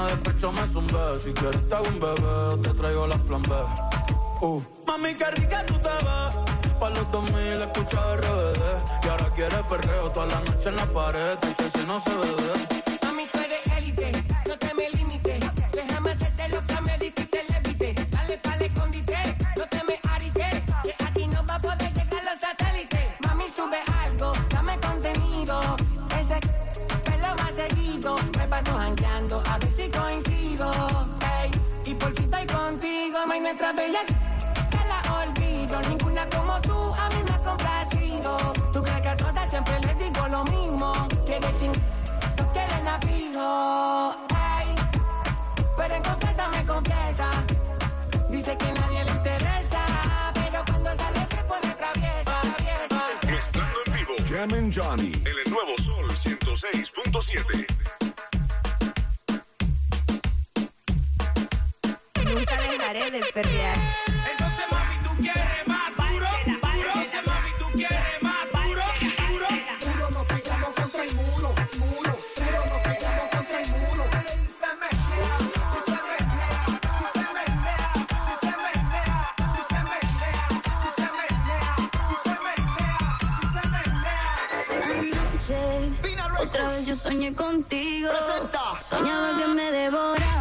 mañana de pecho me zumbé. Si quieres te hago un bebé, te traigo las plan B. Uh. Mami, qué rica tú te ves. Pa' los 2000 escucha RBD. Y ahora quieres perreo toda la noche en la pared. Tu si no se bebe. Mami, tú eres élite, no te me limites. mientras veía que la olvido, ninguna como tú a mí me ha complacido. Tú crees que a todas siempre les digo lo mismo, quiere ching, no quieren a fijo. Ay, pero en confianza me confiesa, dice que nadie le interesa, pero cuando sale se pone traviesa, traviesa. Mezclando en vivo, Jam and Johnny, en el nuevo Sol 106.7. pare de perrear. Entonces, mami, tú quieres más duro, duro. Entonces, mami, tú quieres más duro, duro. Duro nos pegamos contra el muro, muro. Duro nos pegamos contra el muro. Se mezclea, se mezclea, se mezclea, se mezclea, se mezclea, se mezclea, se mezclea, se mezclea. Anoche, otra vez yo soñé contigo. Soñaba que me devoraba.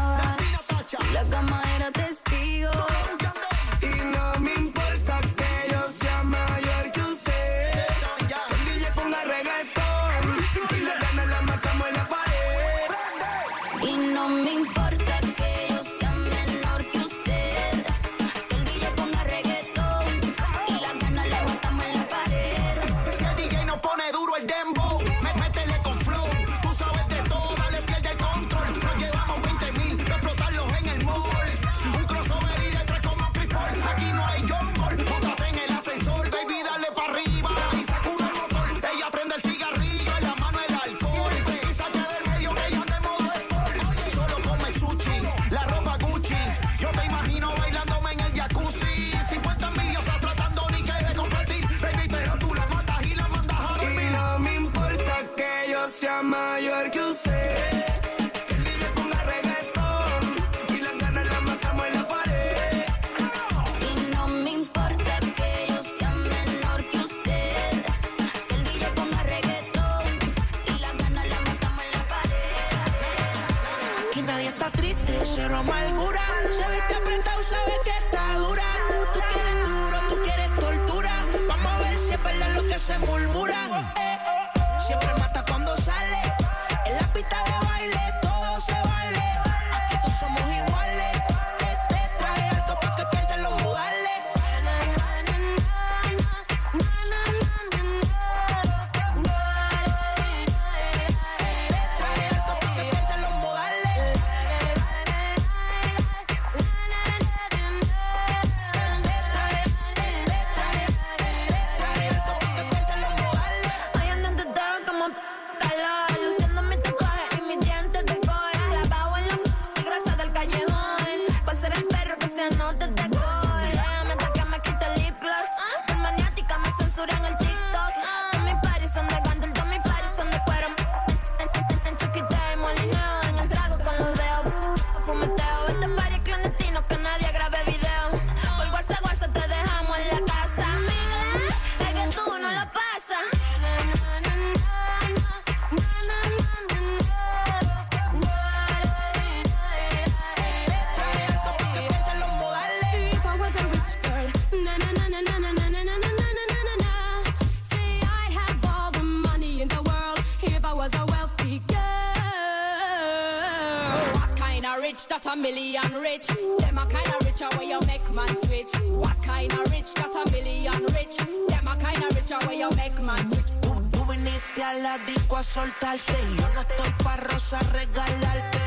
that a million rich? Them a kind of richer where you make man switch. What kind of rich that a million rich? Them a kind of richer where you make man switch. Tú, tú viniste a la disco a soltarte y yo no estoy para rosa regalarte.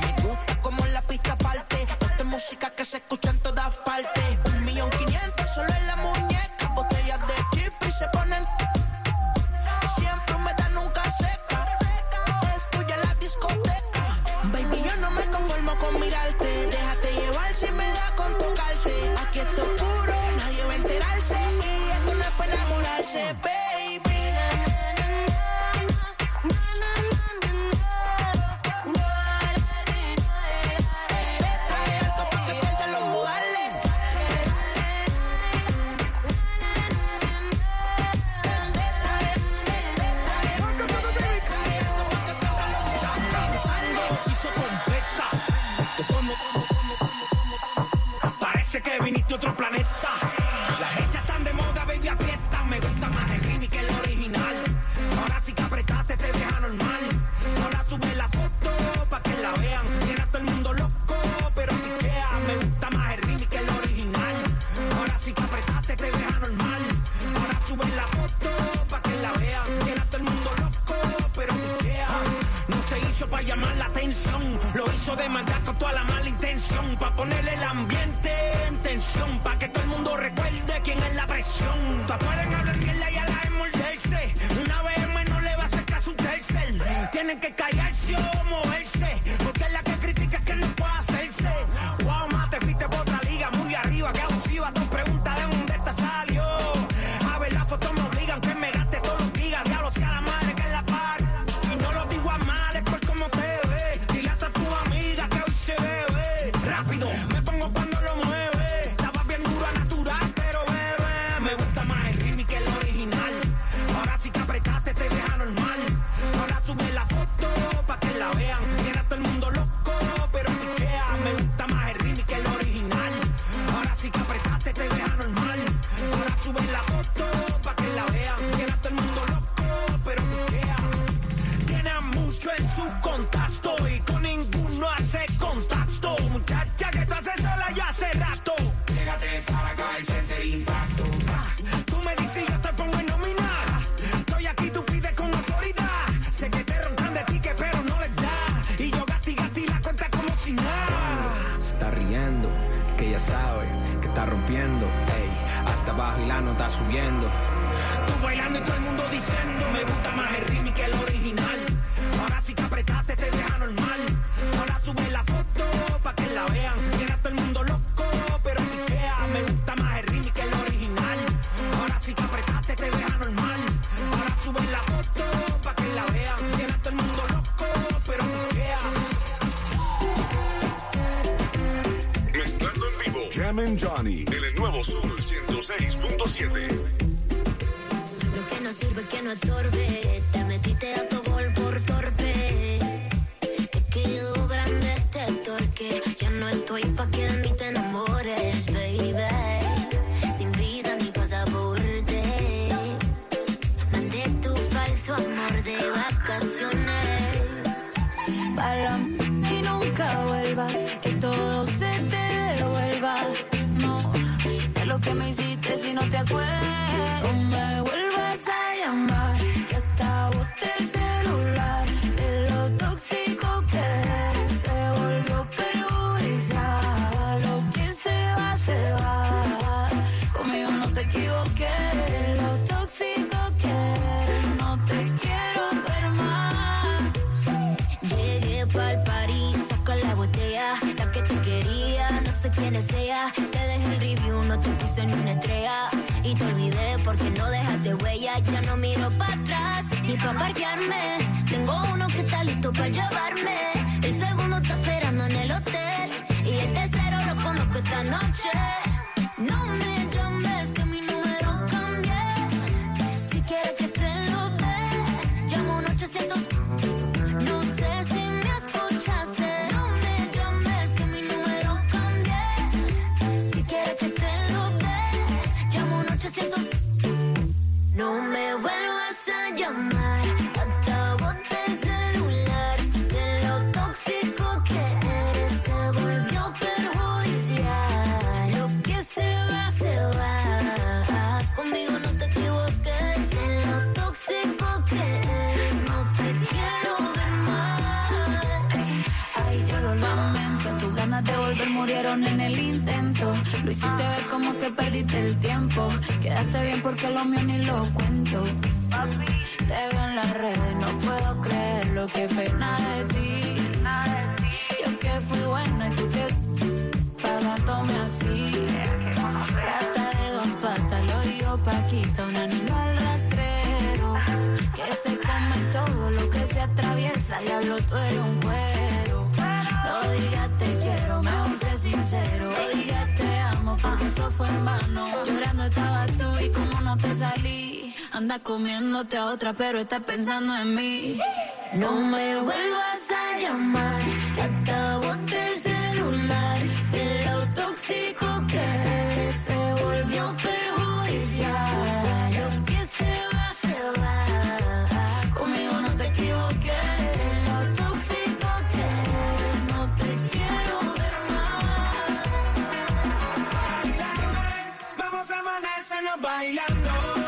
Me gusta como la pista parte, esta música que se escucha en todas partes. Un millón quinientos solo en la Chepe. Lo hizo de maldad con toda la mala intención. Pa' ponerle el ambiente en tensión. Pa' que todo el mundo recuerde quién es la presión. Pa' pueden hablar y a la morderse. Una vez menos le va a hacer caso un tercer. Tienen que callarse o moverse. porque lo mío ni lo cuento. comiéndote a otra, pero está pensando en mí. No me vuelvas a llamar, que acabo de celular. De lo tóxico que se volvió perjudicial. Lo que se va, se va. Conmigo no te equivoques. De lo tóxico que no te quiero ver más. Vamos a amanecernos bailando.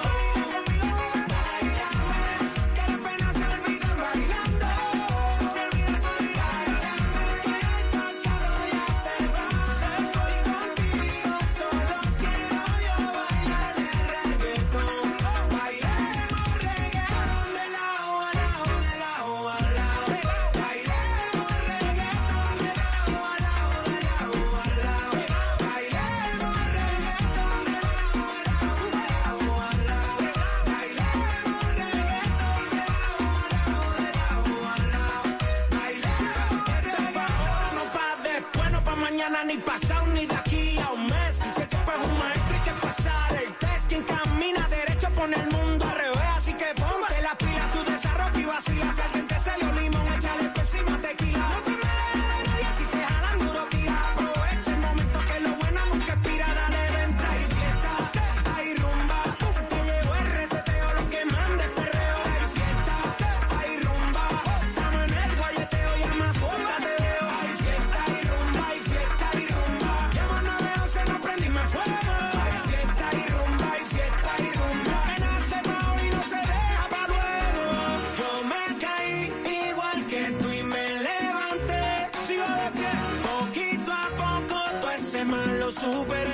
Super.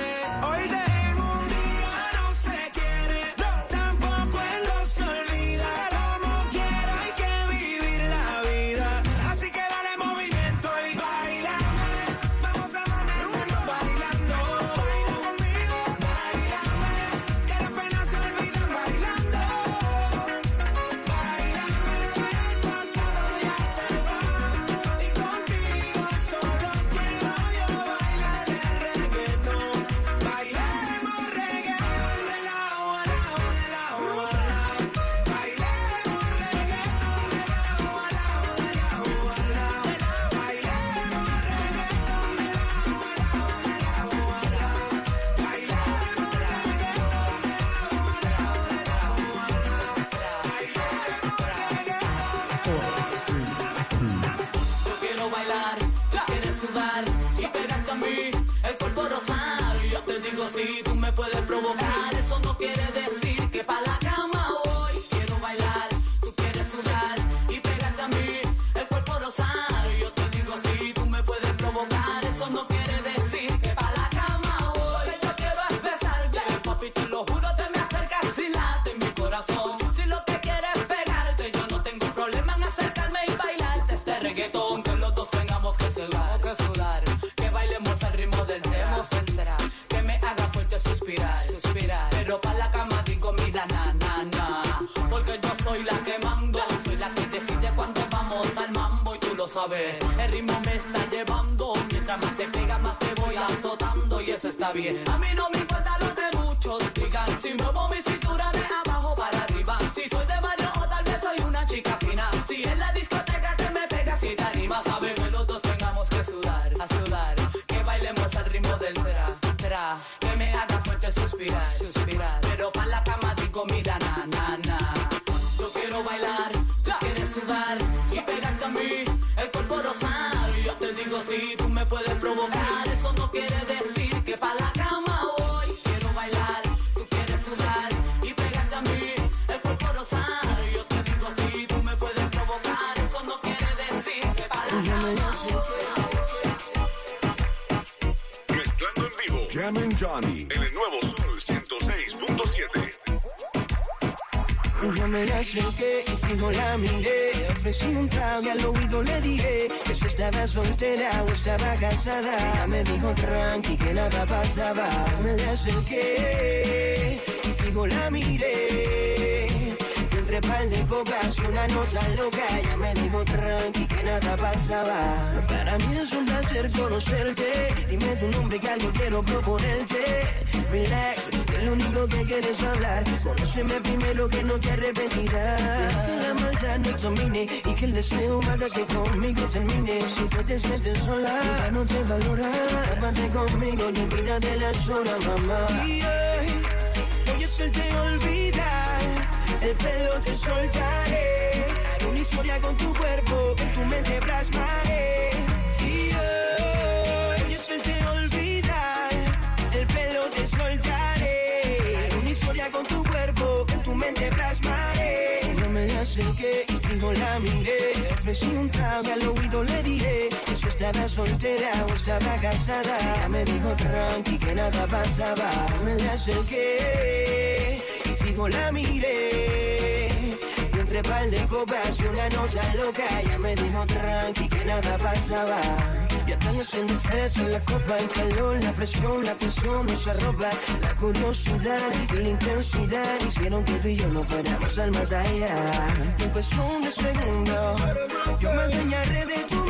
puede provocar. Eso no quiere decir que pa' la cama hoy quiero bailar. Tú quieres sudar y pegarte a mí el cuerpo rosado. Yo te digo así, tú me puedes provocar. Eso no quiere decir que pa' la cama hoy. Mezclando en vivo. Jam and Johnny. Me la acerqué y fijo la miré. Ofrecí un trago y al oído le dije que si estaba soltera o estaba casada. Ella me dijo tranqui que nada pasaba. Me la acerqué y fijo la miré. Y entre par de copas y una nota loca. Ella me dijo tranqui que nada pasaba. Para mí es un placer conocerte. Dime tu nombre que algo quiero proponerte. Relax, lo único que quieres hablar. Conóceme primero que no te arrepentirás. Que la maldad no domine y que el deseo haga que conmigo termine. Si tú te sientes sola, no te valora. Llámate conmigo y olvídate las horas, mamá. Y hoy voy a hacerte olvidar. El pelo te soltaré. Haré una historia con tu cuerpo, en tu mente plasmaré. Acerqué y fijo la miré. Ofrecí un trago y al oído le dije que si estaba soltera o estaba casada. Ella me dijo tranqui que nada pasaba. Me la acerqué y fijo la miré. Y entre par de copas y una nota loca, ella me dijo tranqui que nada pasaba. Efecto en la copa, el calor, la presión, la tensión, esa ropa, la curiosidad y la intensidad hicieron que tú y yo no fuéramos al más allá. En cuestión de segundos, yo me enseñaré de tu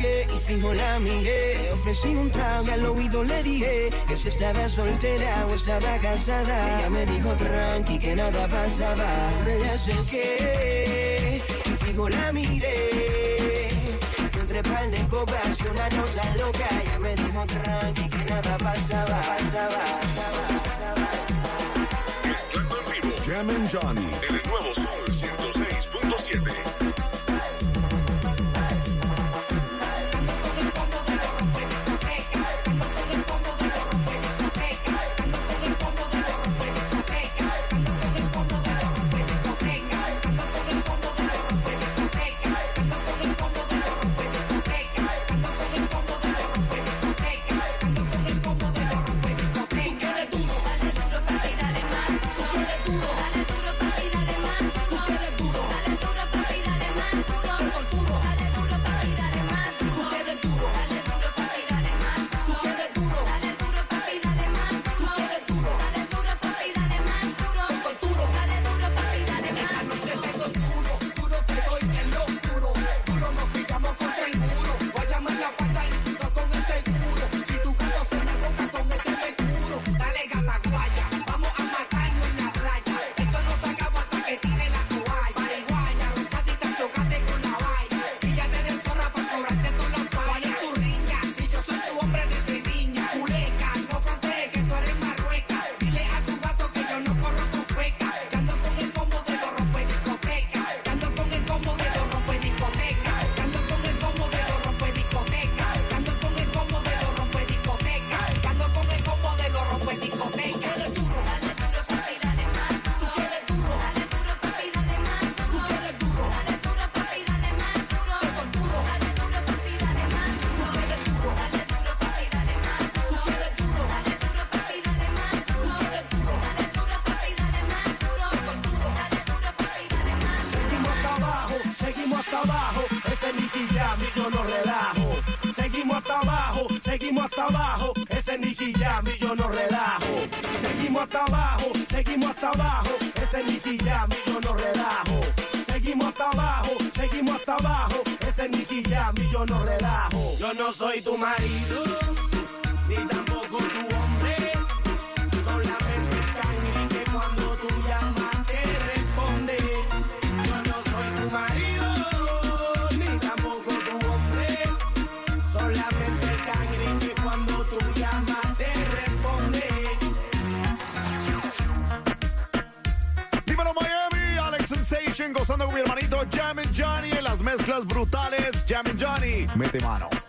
y fijo la miré, ofrecí un trago y al oído le dije que si estaba soltera o estaba casada. Ella me dijo tranqui que nada pasaba. Me acerqué y fijo la miré. Entre par de copas y una nota loca, ella me dijo tranqui que nada pasaba, pasaba, pasaba, pasaba. Jam and Johnny. En el nuevo Sol 106.7. abajo, ese Nicky yo no relajo. Seguimos hasta abajo, seguimos hasta abajo, ese Nicky Jam y yo no relajo. Seguimos hasta abajo, seguimos hasta abajo, ese Nicky Jam y yo no relajo. Yo no soy tu marido, ni tampoco brutales. Jam and Johnny, mete mano.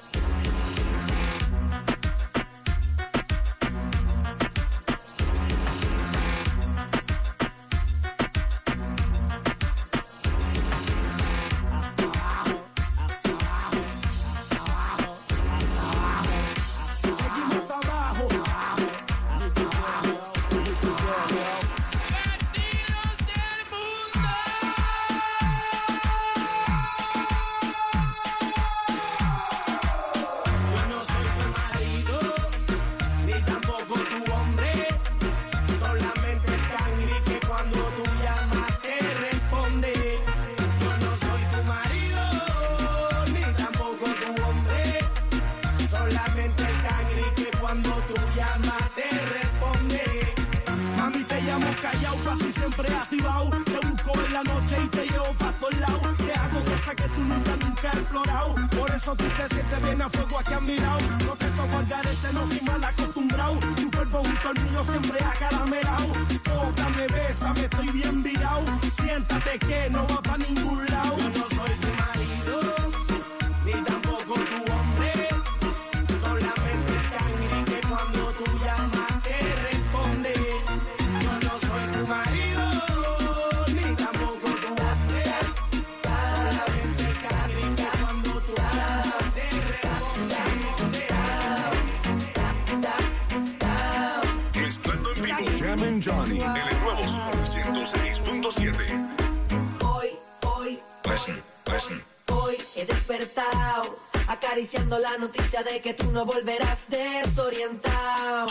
Que tú nunca, nunca has explorado. Por eso tú te sientes bien a fuego aquí a mi lado. No te toco al garete, no soy mal acostumbrado. Tu cuerpo junto al mío siempre acaramelado. Tócame, bésame, estoy bien virado. Siéntate que no va pa' ningún lado. Yo no soy tu marido, ni Johnny en el nuevo Sol 106.7. Hoy, hoy, Listen, listen. hoy he despertado acariciando la noticia de que tú no volverás desorientado.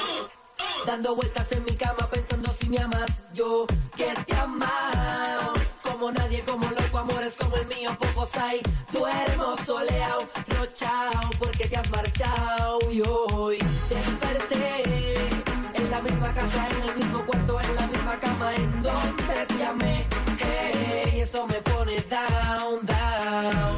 Dando vueltas en mi cama pensando si me amas, yo que te amado. Como nadie, como loco, amores como el mío, pocos hay. Duermo soleado, rochao, porque te has marchado. Y hoy desperté en la misma casa, en el en donde te amé. Hey, eso me pone down, down.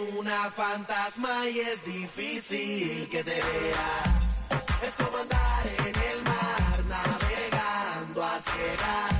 Una fantasma y es difícil que te vea. Es como andar en el mar navegando a ciegas.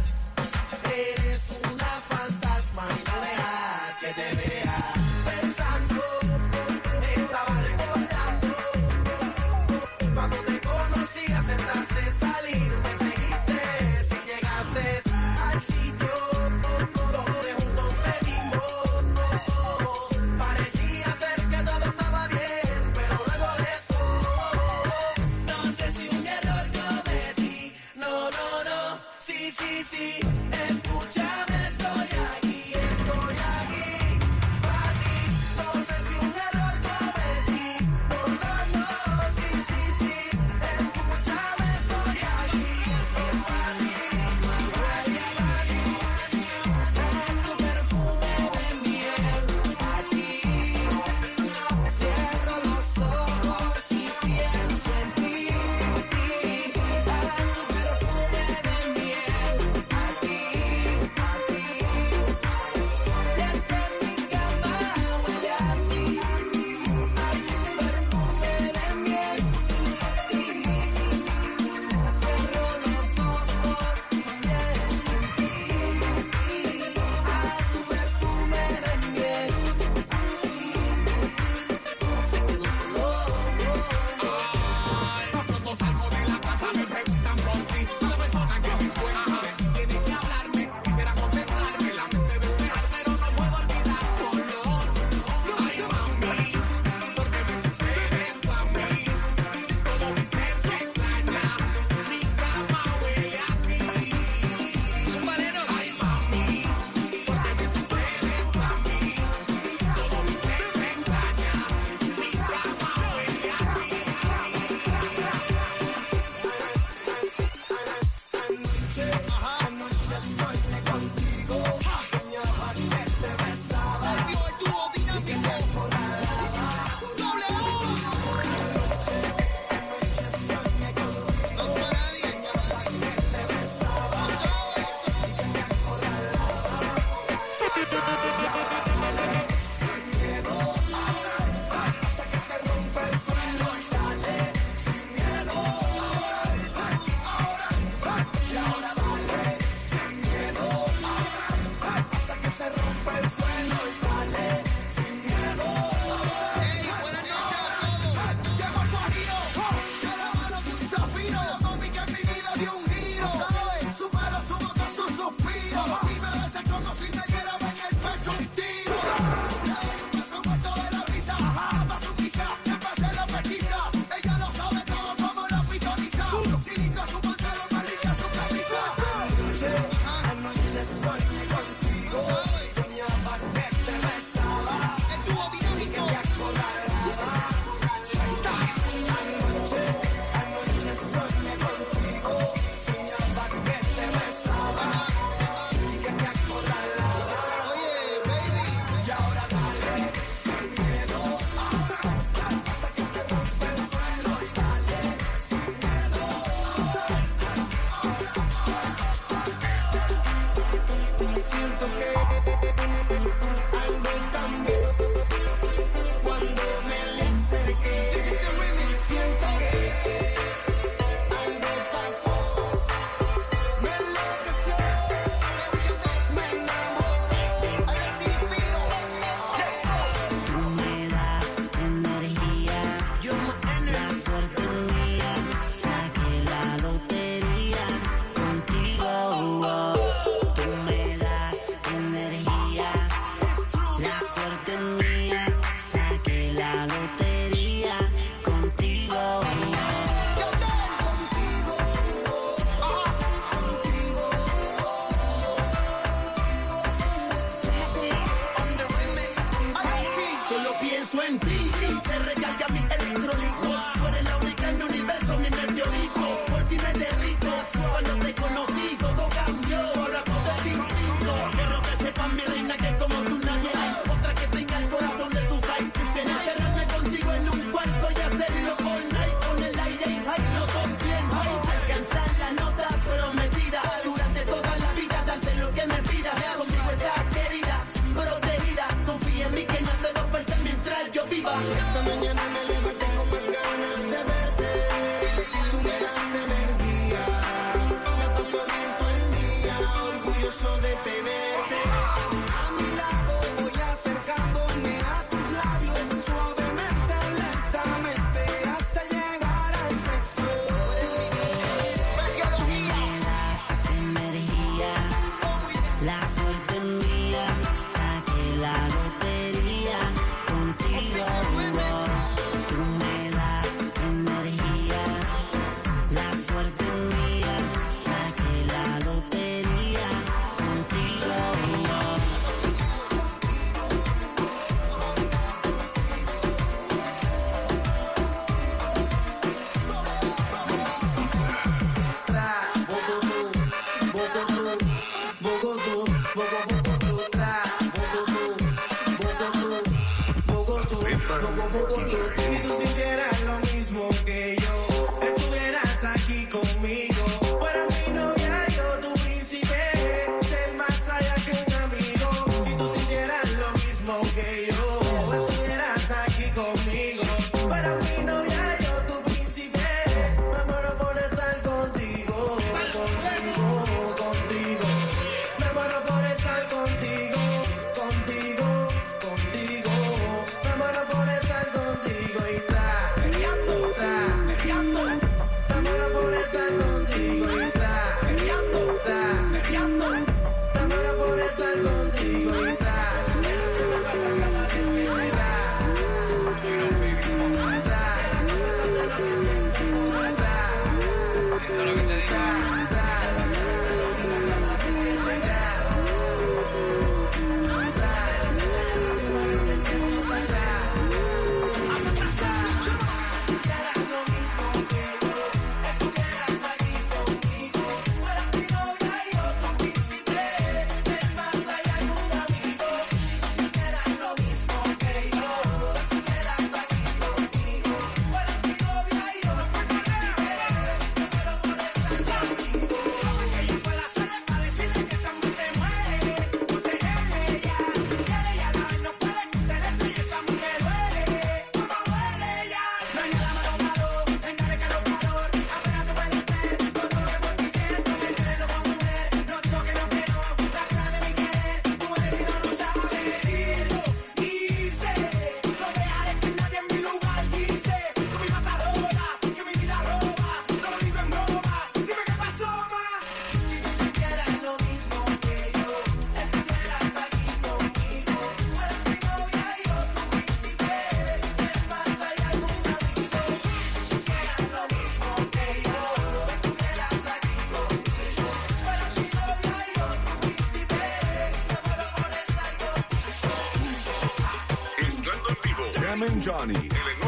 Jam and Johnny. En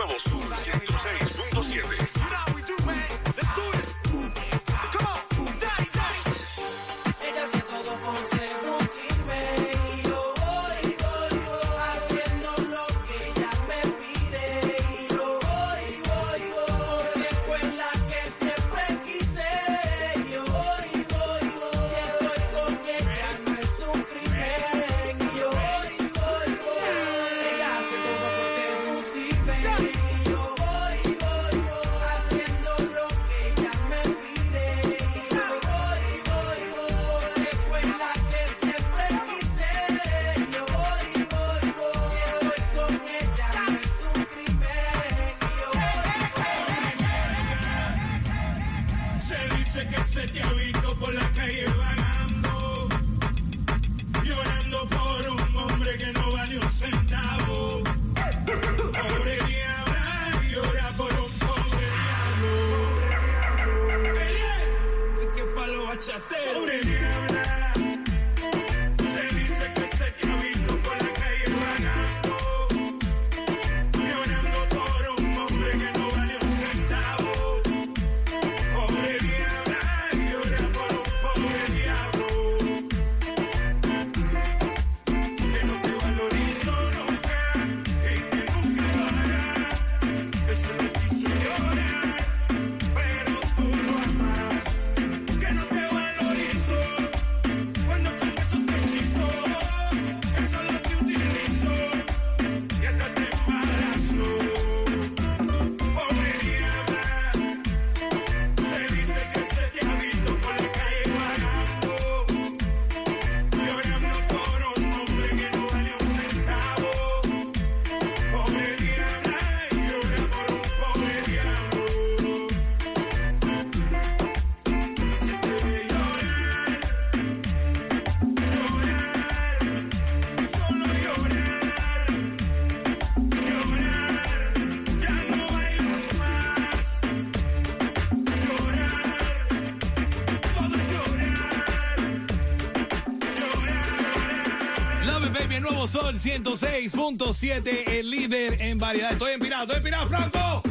106.7, el líder en variedad. Estoy empirado, estoy empirado, Franco.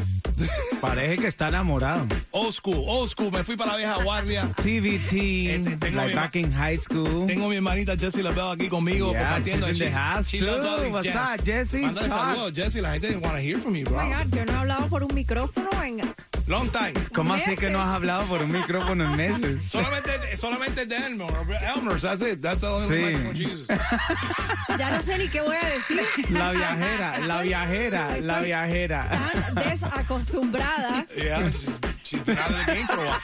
Parece que está enamorado. Old school, old school, me fui para la vieja guardia. TVT, Este, tengo like mi- back in high school. Tengo mi hermanita Jessie LaBelle aquí conmigo Yeah, compartiendo. she's in the She- house she loves all too. these What's jams. up, Jessie? Mándale Talk. saludos, Jessie. La gente wanna hear from you, bro. Venga, yo no he hablado por un micrófono, venga. Long time. ¿Cómo así que no has hablado por un micrófono en meses? Solamente, solamente de Elmer. Elmer's, that's it. That's the only Sí. microphone she uses. Ya no sé ni qué voy a decir. La viajera, la viajera, la viajera. Tan desacostumbrada. Yeah, she's, she's been out of the game for a while.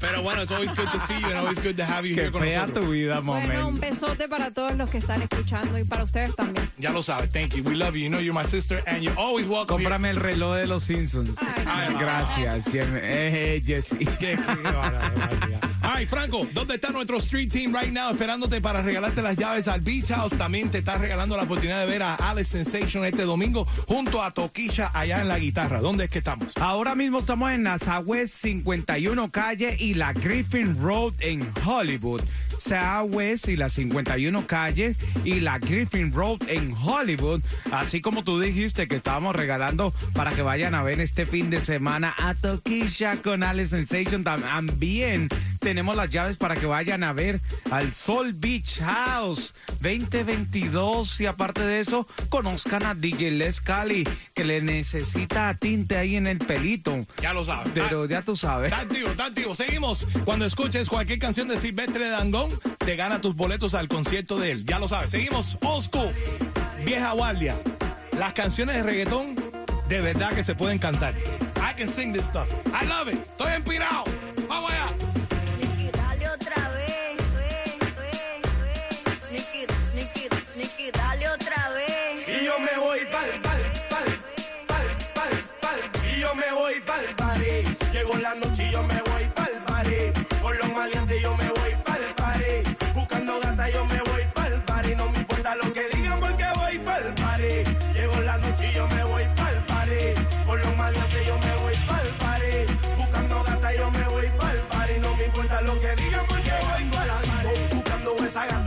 Pero bueno, it's always good to see you and always good to have you Qué here con fea nosotros. tu vida, Bueno, un momento. besote para todos los que están escuchando y para ustedes también. Ya lo sabes. Thank you. We love you. You know you're my sister and you're always welcome. here. Cómprame el reloj de los Simpsons. Ay, Gracias, Jem- eh, Jessy. Qué- qué barbaridad. Right, Franco, ¿dónde está nuestro street team right now esperándote para regalarte las llaves al Beach House? También te está regalando la oportunidad de ver a Alex Sensation este domingo junto a Toquilla allá en la guitarra. ¿Dónde es que estamos? Ahora mismo estamos en la Southwest 51 calle y la Griffin Road en Hollywood. Southwest y la 51 calle y la Griffin Road en Hollywood. Así como tú dijiste que estábamos regalando para que vayan a ver este fin de semana a Toquilla con Alex Sensation. También tenemos las llaves para que vayan a ver al Sol Beach House 2022 y aparte de eso conozcan a DJ Les Cali que le necesita tinte ahí en el pelito. Ya lo sabes. Pero ya tú sabes. Está activo, está activo. Seguimos. Cuando escuches cualquier canción de Silvestre Dangón, te gana tus boletos al concierto de él. Ya lo sabes. Seguimos. School. Vieja guardia. Las canciones de reggaetón de verdad que se pueden cantar. I can sing this stuff. I love it. Estoy inspirado. Vamos allá.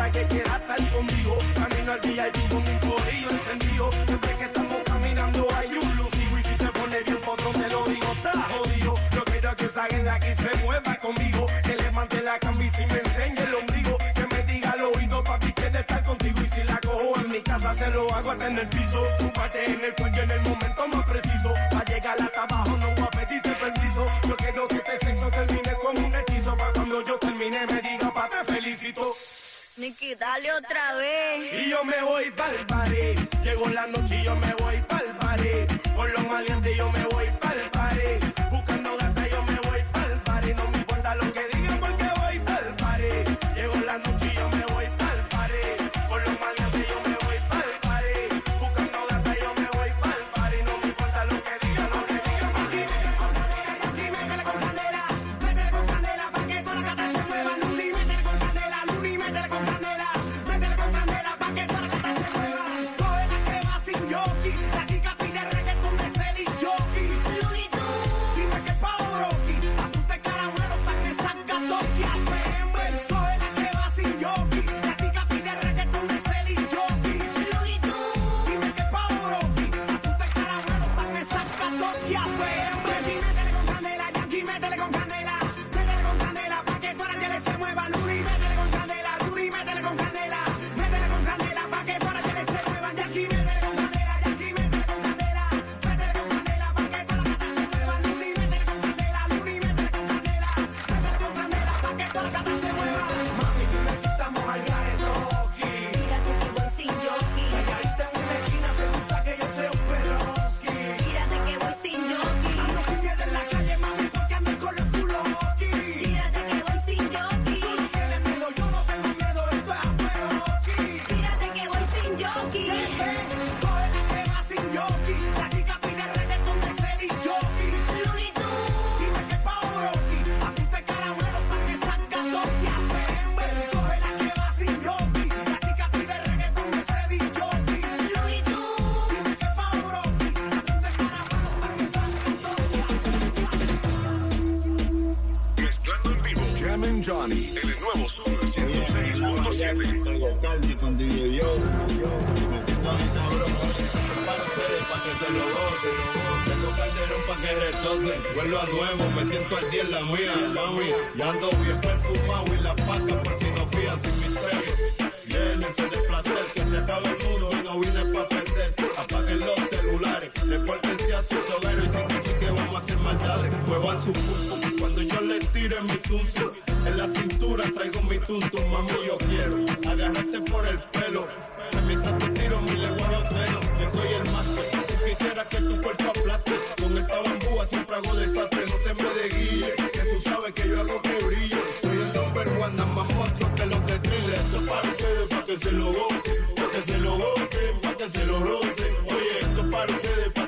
que quiera estar conmigo. Camino al VIP con mi corillo encendido. Siempre que estamos caminando hay un lucido. Y si se pone bien otro te lo digo, está jodido. Yo quiero que salgan de aquí se mueva conmigo. Que le levante la camisa y me enseñe el ombligo. Que me diga al oído, papi, que de estar contigo. Y si la cojo en mi casa, se lo hago hasta en el piso. Su parte en el cuello en el momento más preciso. Va a llegar la tabla Y yo me voy pa'l party. Llegó la noche y yo me voy pa'l party. Con los maleantes yo me voy pa'l.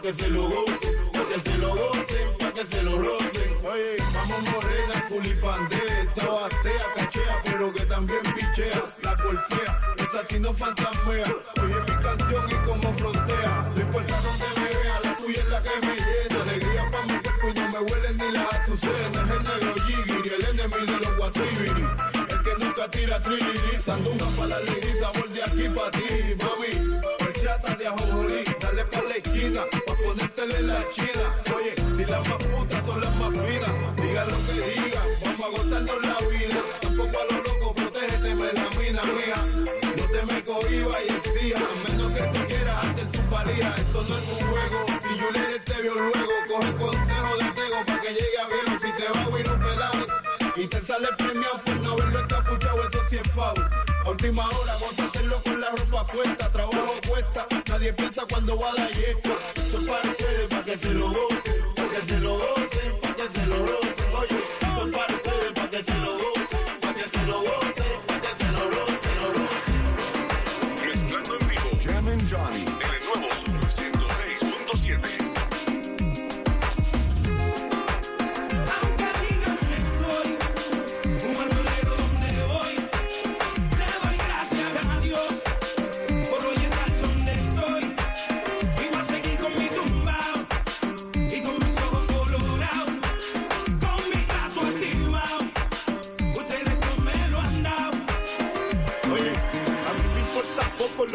Que se lo gocen, para que se lo gocen, para que se lo rocen. Oye, vamos morena, culipandé, esa batea, cachea, pero que también pichea, la golfea, esa sí no fantasmea. Oye, mi canción y como frontea, no importa donde me vea, la tuya es la que me llena, alegría pa' mi cuerpo y no me huelen ni las azucenas, el negro jigiri, el enemigo de los guasibiri, el que nunca tira trilili, sandunga pa' la alegría, sabor de aquí pa' ti, mami, horchata de ajonjolí, dale pa' la esquina, pa' ponértele la china, oye, si las más putas son las más finas, diga lo que diga, vamos a gozarnos la vida, tampoco a lo loco, protégete, me la mina mía, no te me cohiba y exija, a menos que tú quieras hacer tu valía, esto no es un juego, si Juliet te vio luego, coge consejo de Tego pa' que llegue a viejo, si te va a huir un pelado, y te sale premiado por no haberlo encapuchado, eso sí es foul. A última hora, a hacerlo con la ropa puesta, trabajo cuesta, nadie piensa cuando va a dar esto. Esto es para ustedes, para que se lo gocen, para que se lo gocen, para que se lo rocen.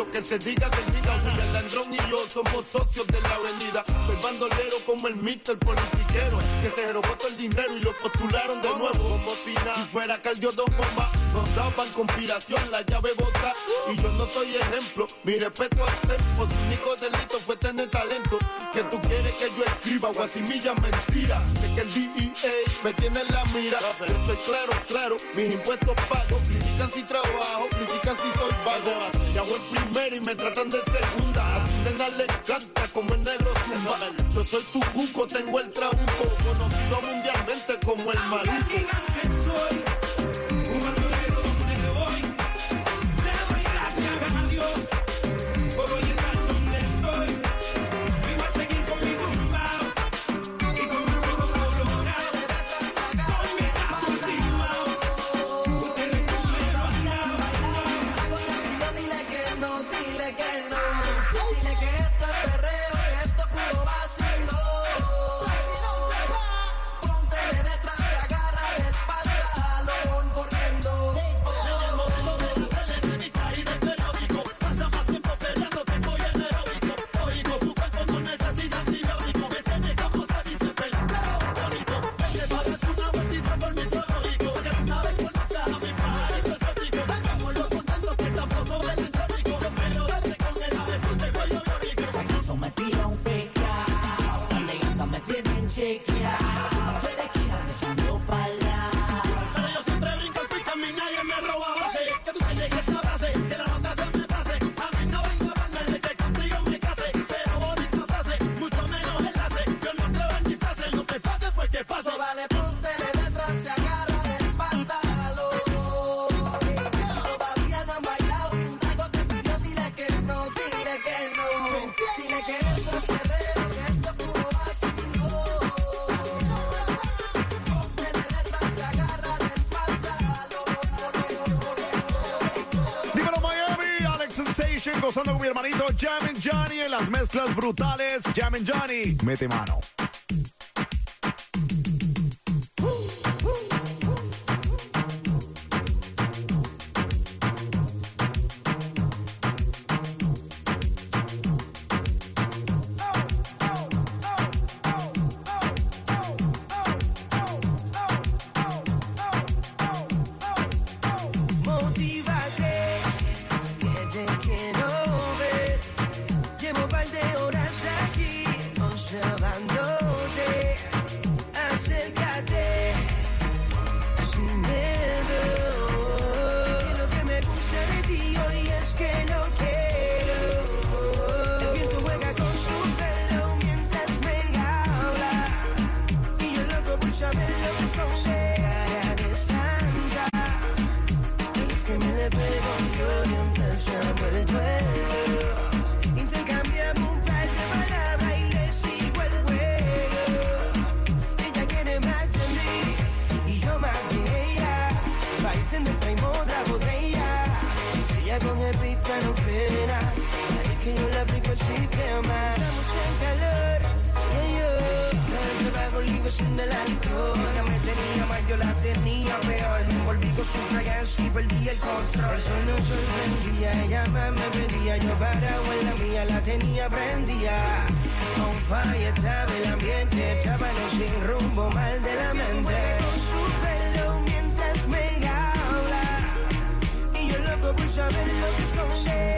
Que se diga, se diga. William Landrón y yo somos socios de la avenida. Soy bandolero como el mister politiquero. Que se robó todo el dinero y lo postularon de nuevo. Como si nada, fuera Cardio Don Bomba, nos daban conspiración, la llave bota. Y yo no soy ejemplo, mi respeto al tempo. Su único delito fue tener talento. Que tú quieres que yo escriba, guasimilla mentira. Es que el DEA me tiene en la mira. Yo soy claro, claro, mis impuestos pago. Critican si trabajo, critican si soy vago. Ya voy primero y me tratan de segunda. A nena le encanta como el negro zumba. Yo soy tu cuco, tengo el trabuco. Conocido mundialmente como el maluco. Jam and Johnny en las mezclas brutales. Jam and Johnny, mete mano. Que yo le aplico el sistema. Estamos en calor, yo. El trabajo libre sin del alcohol. Ella me tenía mal, yo la tenía peor. Me envolví con su fragancia y perdí el control. Eso no sorprendía, ella más me pedía. Yo parado en la mía, la tenía prendida. On fire estaba el ambiente, estábamos sin rumbo, mal de la mente. Con su pelo mientras me habla. Y yo loco por saber lo que esconde.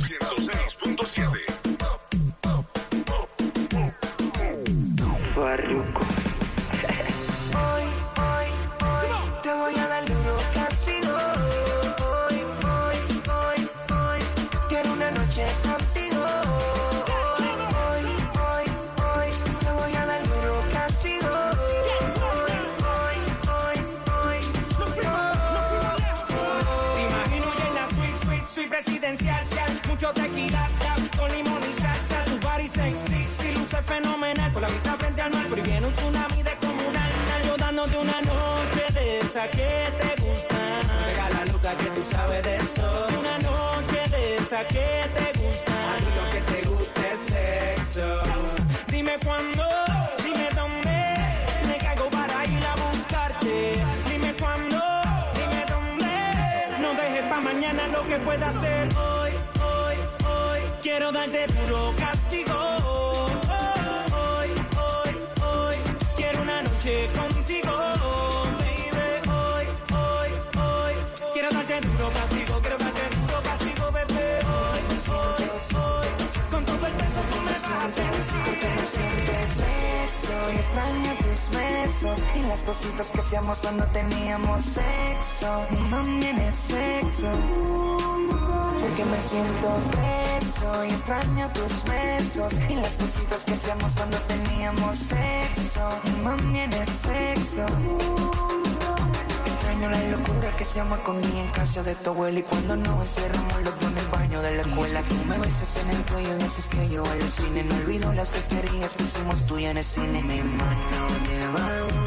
de esa que te gusta, pega la luca que tú sabes de eso, una noche cosa que te gusta. A mí lo que te gusta es sexo. Dime cuándo, dime dónde. Me caigo para ir a buscarte. Dime cuándo, dime dónde. No dejes pa' mañana lo que pueda hacer hoy, hoy, hoy. Quiero darte puro castigo. Y las cositas que hacíamos cuando teníamos sexo. Mami, en el sexo. Porque me siento preso y extraño tus besos y las cositas que hacíamos cuando teníamos sexo. Mami, en el sexo. Extraño la locura que hacíamos escondida en casa de tu abuela y cuando nos encerramos los dos en el baño de la escuela. Tú me besas en el cuello y dices que yo alucine. No olvido las pesquerías que hicimos tú y en el cine. Mi mano debajo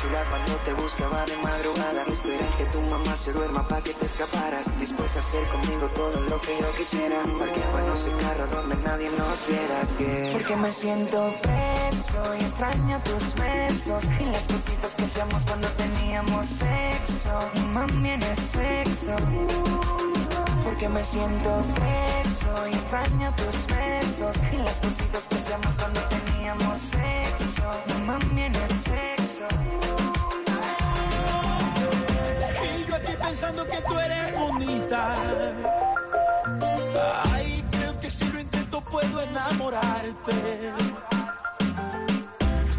chula cuando te buscaba de madrugada Esperar que tu mamá se duerma pa' que te escaparas. Dispuesta a hacer conmigo todo lo que yo quisiera. Parqueaba ese carro donde nadie nos viera. Que Porque me siento preso y extraño tus besos. Y las cositas que hacíamos cuando teníamos sexo. Y mami en el sexo. Porque me siento preso y extraño tus besos. Y las cositas que hacíamos cuando teníamos sexo.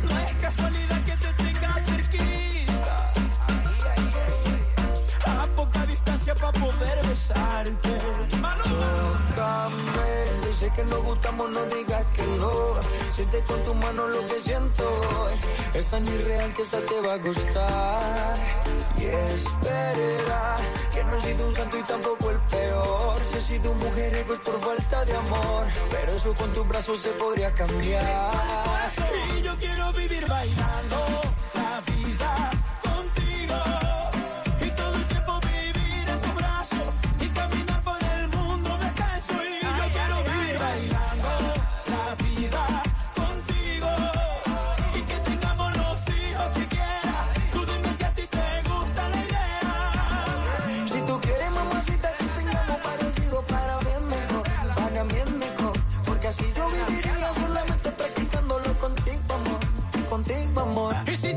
No es casualidad que te tenga cerquita. A poca distancia para poder besarte. Tócame, sé que nos gustamos, no digas que no. Siente con tu mano lo que siento. Es tan irreal que esta te va a gustar. Y espera, que no he sido un santo y tampoco el he sido mujeriego es por falta de amor. Pero eso con tus brazos se podría cambiar. Y yo quiero vivir bailando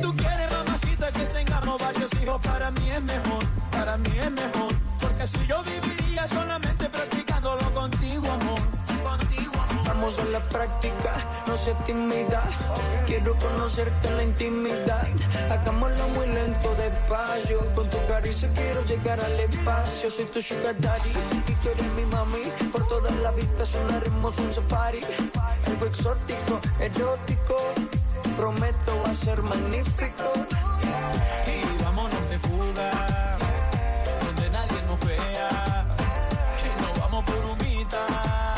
tú quieres, mamacita, que tengamos varios hijos, para mí es mejor, para mí es mejor. Porque si yo viviría solamente practicándolo contigo, amor, contigo, amor. Vamos a la práctica, no se timida. Quiero conocerte en la intimidad. Hagámoslo muy lento, despacio. Con tu caricia quiero llegar al espacio. Soy tu sugar daddy y tú mi mami. Por toda la vista sonaremos un safari. Algo exótico, erótico. Prometo va a ser magnífico. Y vámonos de fuga, donde nadie nos vea. Y nos vamos por humita,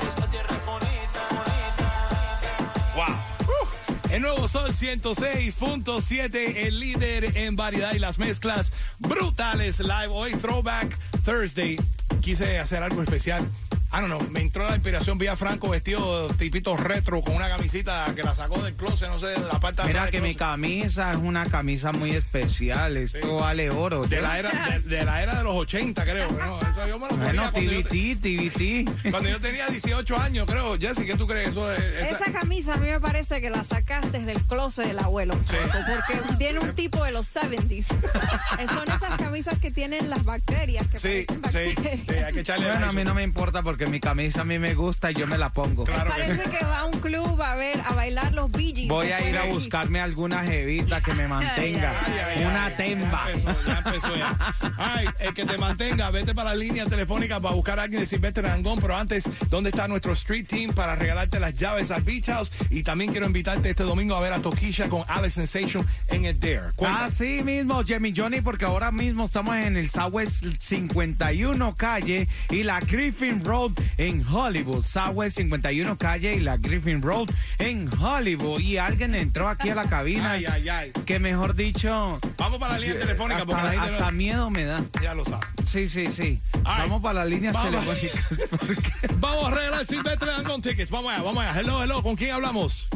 que esa tierra es bonita, bonita. Wow. Uh, el nuevo Sol 106.7, el líder en variedad y las mezclas brutales live. Hoy, Throwback Thursday. Quise hacer algo especial. I don't know, me entró la inspiración. Vi a Franco vestido tipito retro con una camisita que la sacó del closet, no sé, de la parte de Mira que mi camisa es una camisa muy especial. Esto vale oro. de la era de, de la era de los 80, creo. ¿no? Eso yo me lo Bueno, cuando, yo, TBT, TBT. cuando yo tenía 18 años, creo. Jesse, ¿qué tú crees? Eso es, esa- Esa camisa a mí me parece que la sacaste del closet del abuelo. Porque tiene un tipo de los 70s. Son esas camisas que tienen las bacterias. Que Sí, parecen sí, bacterias. sí, hay que echarle Bueno, a eso. mí no me importa porque mi camisa a mí me gusta y yo me la pongo. Claro que Parece sí. que va a un club a ver, a bailar los Gees. Voy a ir a buscarme alguna jevita que me mantenga. Ay, ay, ay, Una ay, temba. Ya empezó, ya empezó ya. Ay, el que te mantenga, vete para la línea telefónica para buscar a alguien de Silvestre Dangón. Pero antes, ¿dónde está nuestro Street Team para regalarte las llaves al Beach House? Y también quiero invitarte este domingo a ver a Toquilla con Alex Sensation en el Dare. Cuéntame. Así mismo, Jimmy Johnny, porque ahora mismo estamos en el Southwest 51 calle y la Griffin Road Road en Hollywood. Southwest 51 calle y la Griffin Road en Hollywood. Y alguien entró aquí a la cabina. Ay, ay, ay. Que mejor dicho. Vamos para la línea telefónica porque hasta, la gente no- hasta miedo me da. Ya lo sabe. Sí, sí, sí. Vamos para las líneas Vamos. telefónicas. Vamos a regalar Silvestre Dangón Tickets. Vamos allá, vamos allá. Hello, hello. ¿Con quién hablamos?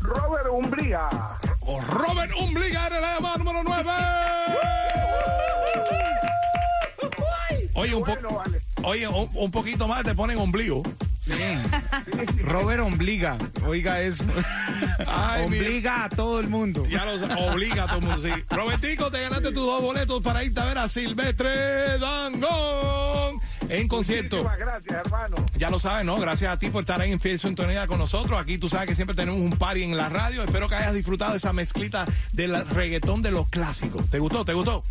Robert Umbría. O Robert Umbliga en la llamada número 9. Oye, un, po- Oye un, un poquito más te ponen ombligo. Robert obliga. Oiga eso. Ay, mi- obliga a todo el mundo. Ya lo sa- obliga a todo el mundo, sí. Robertico, te ganaste tus dos boletos para irte a ver a Silvestre Dangón en concierto. Muchísimas gracias, hermano. Ya lo sabes, ¿no? Gracias a ti por estar ahí en fiel sintonía con nosotros. Aquí tú sabes que siempre tenemos un party en la radio. Espero que hayas disfrutado de esa mezclita del reggaetón de los clásicos. ¿Te gustó? ¿Te gustó?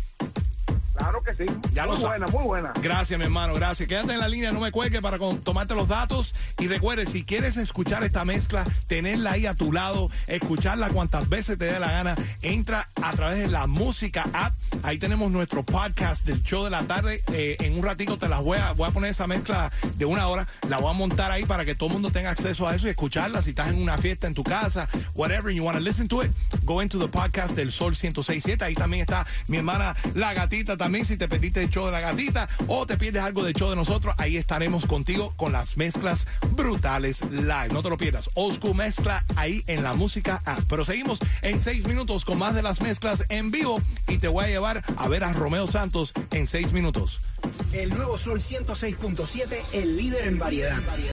Claro que sí. Ya muy buena, muy buena. Gracias, mi hermano, gracias. Quédate en la línea, no me cuelgue para con- tomarte los datos. Y recuerde, si quieres escuchar esta mezcla, tenerla ahí a tu lado, escucharla cuantas veces te dé la gana, entra a través de la música app. Ahí tenemos nuestro podcast del show de la tarde. Eh, en un ratito te las voy a, voy a poner esa mezcla de una hora. La voy a montar ahí para que todo el mundo tenga acceso a eso y escucharla. Si estás en una fiesta en tu casa, whatever, and you want to listen to it, go into the podcast del Sol 1067. Ahí también está mi hermana La Gatita también. Si te perdiste el show de La Gatita o te pierdes algo del show de nosotros, ahí estaremos contigo con las mezclas brutales live. No te lo pierdas. School Mezcla ahí en la música app. Pero seguimos en seis minutos con más de las mezclas en vivo y te voy a llevar a ver a Romeo Santos en seis minutos. El nuevo Sol 106.7, el líder en variedad.